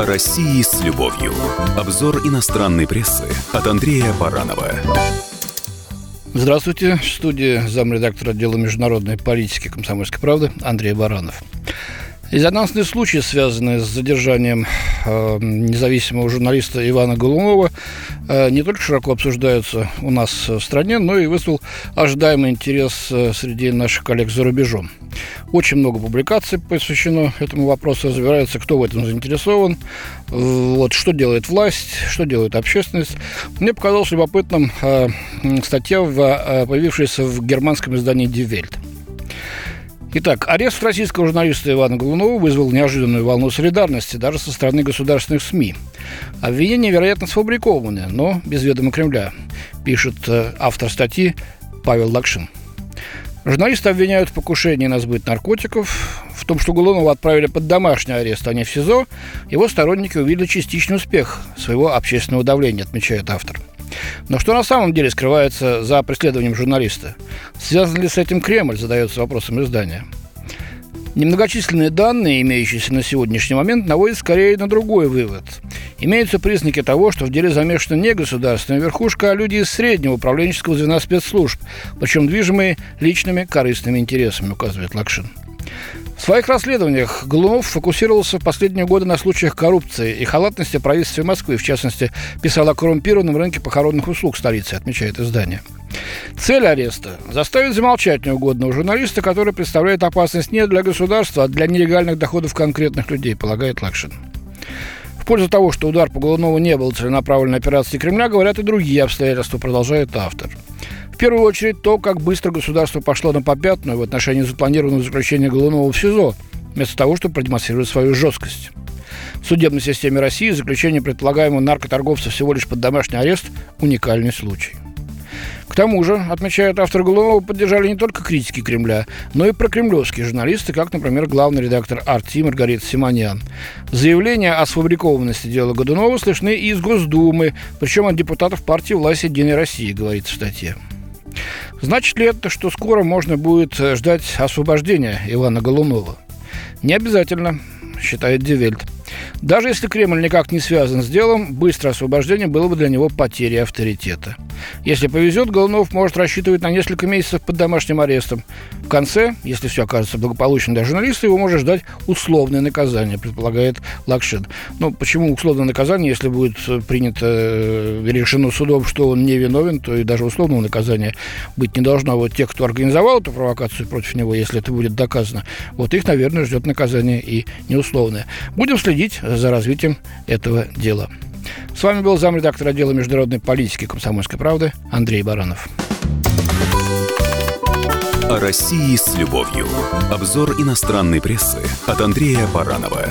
О России с любовью. Обзор иностранной прессы от Андрея Баранова. Здравствуйте. В студии замредактора отдела международной политики комсомольской правды Андрей Баранов. Резонансные случаи, связанные с задержанием э, независимого журналиста Ивана Голунова, э, не только широко обсуждаются у нас в стране, но и вызвал ожидаемый интерес э, среди наших коллег за рубежом. Очень много публикаций посвящено этому вопросу, разбирается, кто в этом заинтересован, вот, что делает власть, что делает общественность. Мне показалось любопытным статья, появившаяся в германском издании «Die Welt». Итак, арест российского журналиста Ивана Голунова вызвал неожиданную волну солидарности даже со стороны государственных СМИ. Обвинения, вероятно, сфабрикованы, но без ведома Кремля, пишет э, автор статьи Павел Лакшин. Журналисты обвиняют в покушении на сбыт наркотиков, в том, что Голунова отправили под домашний арест, а не в СИЗО. Его сторонники увидели частичный успех своего общественного давления, отмечает автор. Но что на самом деле скрывается за преследованием журналиста? Связан ли с этим Кремль, задается вопросом издания. Немногочисленные данные, имеющиеся на сегодняшний момент, наводят скорее на другой вывод. Имеются признаки того, что в деле замешана не государственная верхушка, а люди из среднего управленческого звена спецслужб, причем движимые личными корыстными интересами, указывает Лакшин. В своих расследованиях Голунов фокусировался в последние годы на случаях коррупции и халатности правительства Москвы. В частности, писал о коррумпированном рынке похоронных услуг столицы, отмечает издание. Цель ареста – заставить замолчать неугодного журналиста, который представляет опасность не для государства, а для нелегальных доходов конкретных людей, полагает Лакшин. В пользу того, что удар по Голунову не был целенаправленной операцией Кремля, говорят и другие обстоятельства, продолжает автор первую очередь то, как быстро государство пошло на попятную в отношении запланированного заключения Голунова в СИЗО, вместо того, чтобы продемонстрировать свою жесткость. В судебной системе России заключение предполагаемого наркоторговца всего лишь под домашний арест – уникальный случай. К тому же, отмечает автор Голунова, поддержали не только критики Кремля, но и прокремлевские журналисты, как, например, главный редактор «Арти» Маргарита Симоньян. Заявления о сфабрикованности дела Годунова слышны и из Госдумы, причем от депутатов партии «Власть Единой России», говорится в статье. Значит ли это, что скоро можно будет э, ждать освобождения Ивана Голунова? Не обязательно, считает Die Welt. Даже если Кремль никак не связан с делом, быстрое освобождение было бы для него потерей авторитета. Если повезет, Голунов может рассчитывать на несколько месяцев под домашним арестом. В конце, если все окажется благополучно для журналиста, его может ждать условное наказание, предполагает Лакшин. Ну, почему условное наказание, если будет принято э, решено судом, что он не виновен, то и даже условного наказания быть не должно. А вот те, кто организовал эту провокацию против него, если это будет доказано, вот их, наверное, ждет наказание и неусловное. Будем следить за развитием этого дела. С вами был замредактор отдела международной политики комсомольской правды Андрей Баранов. О России с любовью. Обзор иностранной прессы от Андрея Баранова.